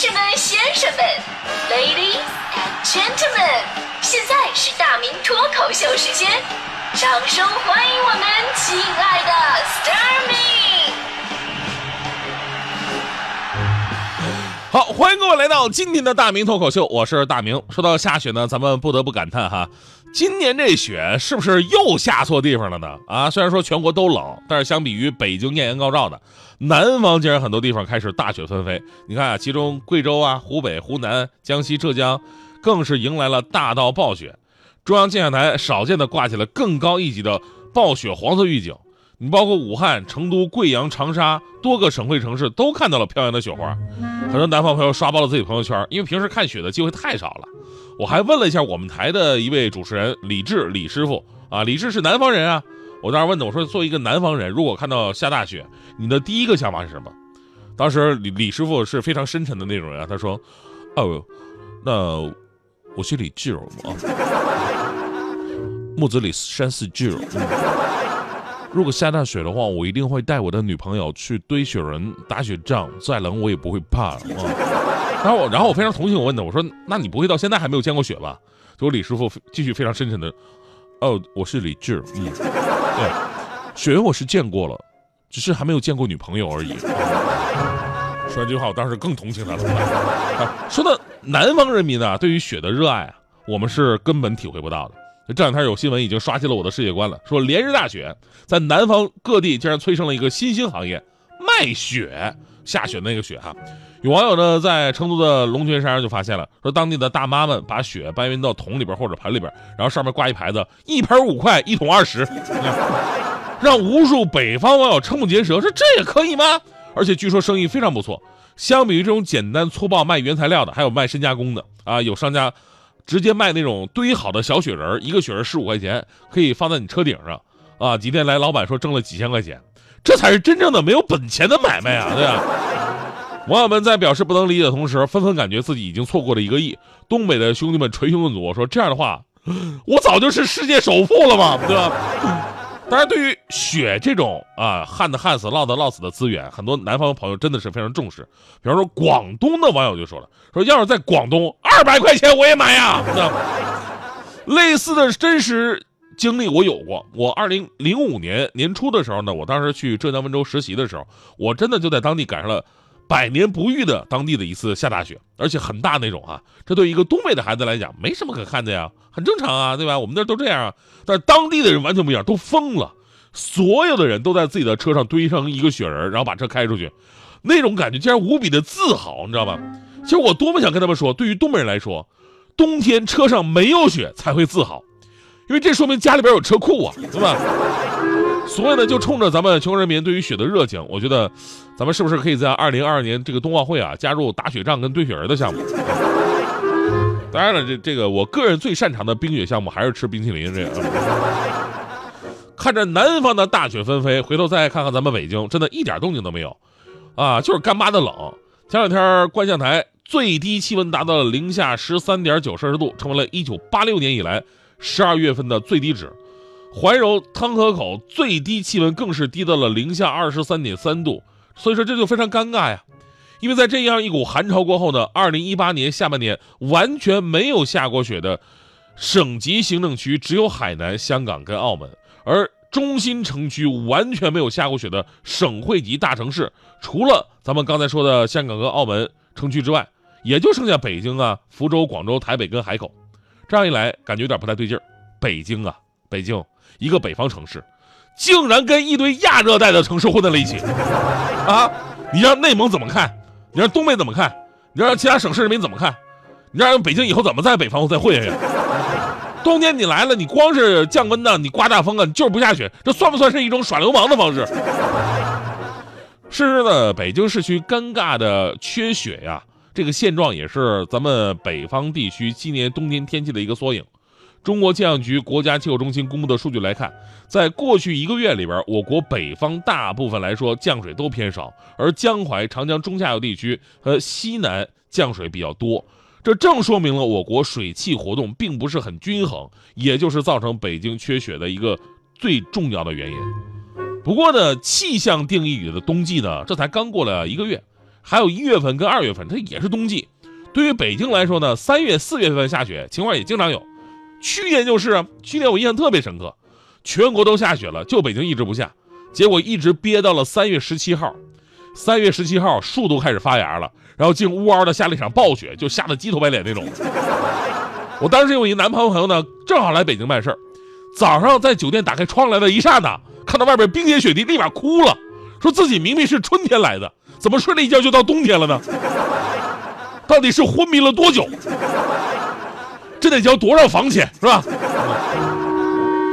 士们、先生们，Ladies and Gentlemen，现在是大明脱口秀时间，掌声欢迎我们亲爱的 s t a r m y 好，欢迎各位来到今天的大明脱口秀，我是大明。说到下雪呢，咱们不得不感叹哈，今年这雪是不是又下错地方了呢？啊，虽然说全国都冷，但是相比于北京艳阳高照的南方，竟然很多地方开始大雪纷飞。你看啊，其中贵州啊、湖北、湖南、江西、浙江，更是迎来了大到暴雪。中央气象台少见的挂起了更高一级的暴雪黄色预警。你包括武汉、成都、贵阳、长沙多个省会城市都看到了飘扬的雪花，很多南方朋友刷爆了自己朋友圈，因为平时看雪的机会太少了。我还问了一下我们台的一位主持人李志李师傅啊，李志是南方人啊，我当时问他，我说作为一个南方人，如果看到下大雪，你的第一个想法是什么？当时李李师傅是非常深沉的那种人啊，他说，哦，那我是李志啊，木子李山寺志。如果下大雪的话，我一定会带我的女朋友去堆雪人、打雪仗，再冷我也不会怕。啊、然后，然后我非常同情我问他，我说：“那你不会到现在还没有见过雪吧？”结果李师傅继续非常深沉的：“哦，我是李志，嗯，对，雪我是见过了，只是还没有见过女朋友而已。”说完这句话，我当时更同情他了。啊，说到南方人民呢，对于雪的热爱啊，我们是根本体会不到的。这两天有新闻已经刷新了我的世界观了，说连日大雪在南方各地竟然催生了一个新兴行业——卖雪。下雪那个雪哈，有网友呢在成都的龙泉山上就发现了，说当地的大妈们把雪搬运到桶里边或者盆里边，然后上面挂一牌子“一盆五块，一桶二十”，让无数北方网友瞠目结舌，说这也可以吗？而且据说生意非常不错。相比于这种简单粗暴卖原材料的，还有卖深加工的啊，有商家。直接卖那种堆好的小雪人，一个雪人十五块钱，可以放在你车顶上，啊，几天来老板说挣了几千块钱，这才是真正的没有本钱的买卖啊，对吧？网友们在表示不能理解的同时，纷纷感觉自己已经错过了一个亿。东北的兄弟们捶胸顿足，说这样的话，我早就是世界首富了嘛，对吧？当然，对于雪这种啊旱的旱死、涝的涝死的资源，很多南方朋友真的是非常重视。比方说，广东的网友就说了：“说要是在广东，二百块钱我也买呀。” 类似的真实经历我有过。我二零零五年年初的时候呢，我当时去浙江温州实习的时候，我真的就在当地赶上了百年不遇的当地的一次下大雪，而且很大那种啊。这对一个东北的孩子来讲，没什么可看的呀，很正常啊，对吧？我们那都这样啊。但是当地的人完全不一样，都疯了，所有的人都在自己的车上堆上一个雪人，然后把车开出去，那种感觉竟然无比的自豪，你知道吗？其实我多么想跟他们说，对于东北人来说，冬天车上没有雪才会自豪，因为这说明家里边有车库啊，对吧？所以呢，就冲着咱们全国人民对于雪的热情，我觉得，咱们是不是可以在二零二二年这个冬奥会啊，加入打雪仗跟堆雪人的项目？当然了，这这个我个人最擅长的冰雪项目还是吃冰淇淋。这个，看着南方的大雪纷飞，回头再看看咱们北京，真的一点动静都没有，啊，就是干巴的冷。前两天观象台最低气温达到了零下十三点九摄氏度，成为了一九八六年以来十二月份的最低值。怀柔汤河口最低气温更是低到了零下二十三点三度，所以说这就非常尴尬呀。因为在这样一股寒潮过后呢，二零一八年下半年完全没有下过雪的省级行政区只有海南、香港跟澳门，而中心城区完全没有下过雪的省会级大城市，除了咱们刚才说的香港和澳门城区之外，也就剩下北京啊、福州、广州、台北跟海口。这样一来，感觉有点不太对劲儿。北京啊，北京一个北方城市，竟然跟一堆亚热带的城市混在了一起啊！你让内蒙怎么看？你让东北怎么看？你让其他省市人民怎么看？你让北京以后怎么在北方再混下去？冬天你来了，你光是降温呢，你刮大风啊，你就是不下雪，这算不算是一种耍流氓的方式？是的，北京市区尴尬的缺雪呀，这个现状也是咱们北方地区今年冬天天气的一个缩影。中国气象局国家气候中心公布的数据来看，在过去一个月里边，我国北方大部分来说降水都偏少，而江淮、长江中下游地区和西南降水比较多，这正说明了我国水汽活动并不是很均衡，也就是造成北京缺雪的一个最重要的原因。不过呢，气象定义里的冬季呢，这才刚过了一个月。还有一月份跟二月份，它也是冬季。对于北京来说呢，三月、四月份下雪情况也经常有。去年就是啊，去年我印象特别深刻，全国都下雪了，就北京一直不下，结果一直憋到了三月十七号。三月十七号，树都开始发芽了，然后竟呜嗷的下了一场暴雪，就下的鸡头白脸那种。我当时有一男朋友朋友呢，正好来北京办事儿，早上在酒店打开窗来的一刹那，看到外边冰天雪地，立马哭了，说自己明明是春天来的，怎么睡了一觉就到冬天了呢？到底是昏迷了多久？这得交多少房钱是吧？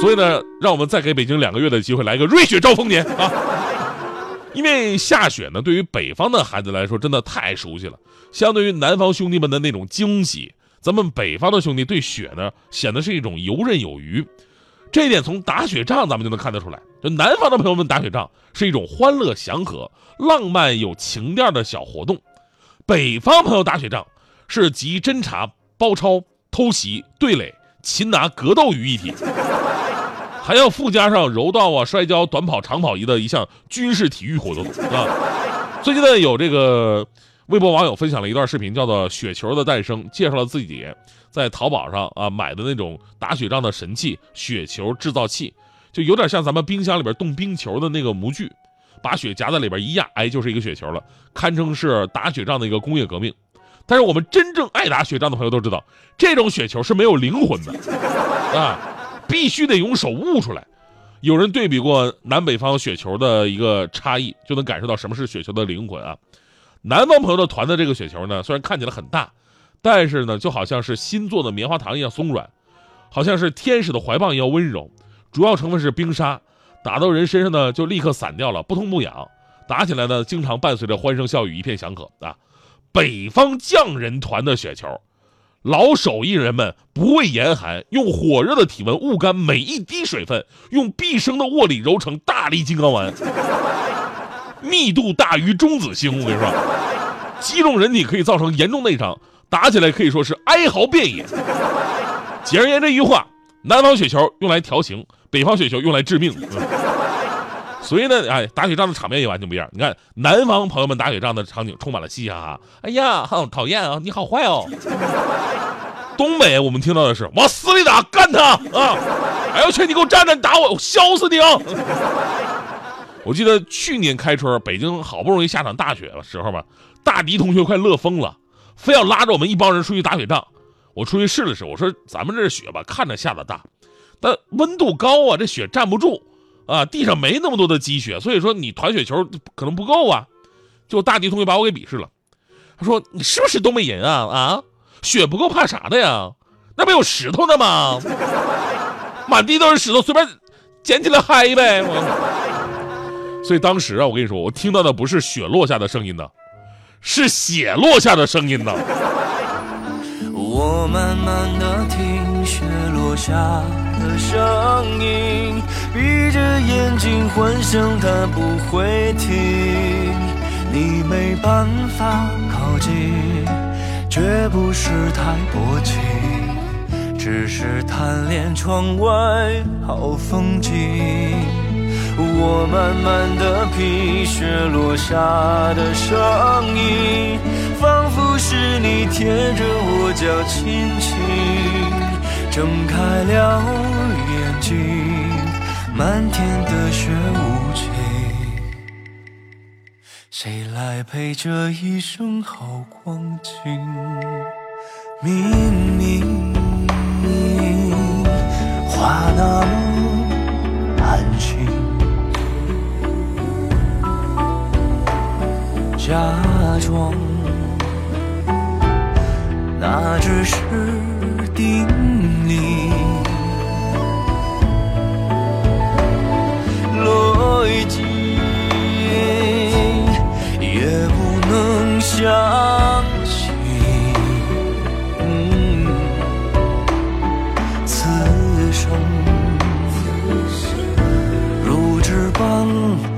所以呢，让我们再给北京两个月的机会，来个瑞雪兆丰年啊！因为下雪呢，对于北方的孩子来说，真的太熟悉了。相对于南方兄弟们的那种惊喜，咱们北方的兄弟对雪呢，显得是一种游刃有余。这一点从打雪仗咱们就能看得出来。就南方的朋友们打雪仗是一种欢乐祥和、浪漫有情调的小活动，北方朋友打雪仗是集侦查、包抄。偷袭、对垒、擒拿、格斗于一体，还要附加上柔道啊、摔跤、短跑、长跑仪的一项军事体育活动啊。最近呢，有这个微博网友分享了一段视频，叫做《雪球的诞生》，介绍了自己在淘宝上啊买的那种打雪仗的神器——雪球制造器，就有点像咱们冰箱里边冻冰球的那个模具，把雪夹在里边一压，哎，就是一个雪球了，堪称是打雪仗的一个工业革命。但是我们真正爱打雪仗的朋友都知道，这种雪球是没有灵魂的，啊，必须得用手捂出来。有人对比过南北方雪球的一个差异，就能感受到什么是雪球的灵魂啊。南方朋友的团的这个雪球呢，虽然看起来很大，但是呢，就好像是新做的棉花糖一样松软，好像是天使的怀抱一样温柔。主要成分是冰沙，打到人身上呢就立刻散掉了，不痛不痒。打起来呢，经常伴随着欢声笑语，一片祥和啊。北方匠人团的雪球，老手艺人们不畏严寒，用火热的体温捂干每一滴水分，用毕生的握力揉成大力金刚丸，密度大于中子星。我跟你说，击中人体可以造成严重内伤，打起来可以说是哀嚎遍野。简而言之一句话，南方雪球用来调情，北方雪球用来致命。所以呢，哎，打雪仗的场面也完全不一样。你看，南方朋友们打雪仗的场景充满了嘻嘻哈哈。哎呀，好讨厌啊！你好坏哦。东北我们听到的是往死里打，干他啊！哎呦去，你给我站着，你打我，我削死你啊！我记得去年开春，北京好不容易下场大雪的时候吧，大迪同学快乐疯了，非要拉着我们一帮人出去打雪仗。我出去试了试，我说咱们这雪吧，看着下的大，但温度高啊，这雪站不住。啊，地上没那么多的积雪，所以说你团雪球可能不够啊。就大迪同学把我给鄙视了，他说：“你是不是东北人啊？啊，雪不够怕啥的呀？那不有石头呢吗？满地都是石头，随便捡起来嗨呗。”我所以当时啊，我跟你说，我听到的不是雪落下的声音呢，是血落下的声音呢。我慢慢的听雪落下的声音。闭着眼睛幻想它不会停，你没办法靠近，绝不是太薄情，只是贪恋窗外好风景。我慢慢的品雪落下的声音，仿佛是你贴着我脚轻轻睁开了眼睛。漫天的雪无情，谁来陪这一生好光景？明明话那么安心，假装，那只是定力。逻辑也不能相信，嗯、此生如纸般。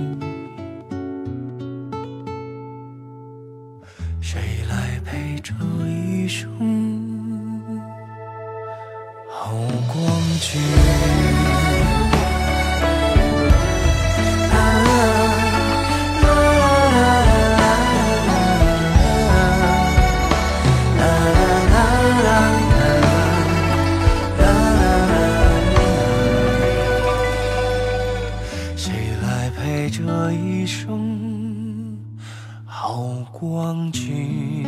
这一生好光景？啦啦啦啦啦谁来陪这一生好光景？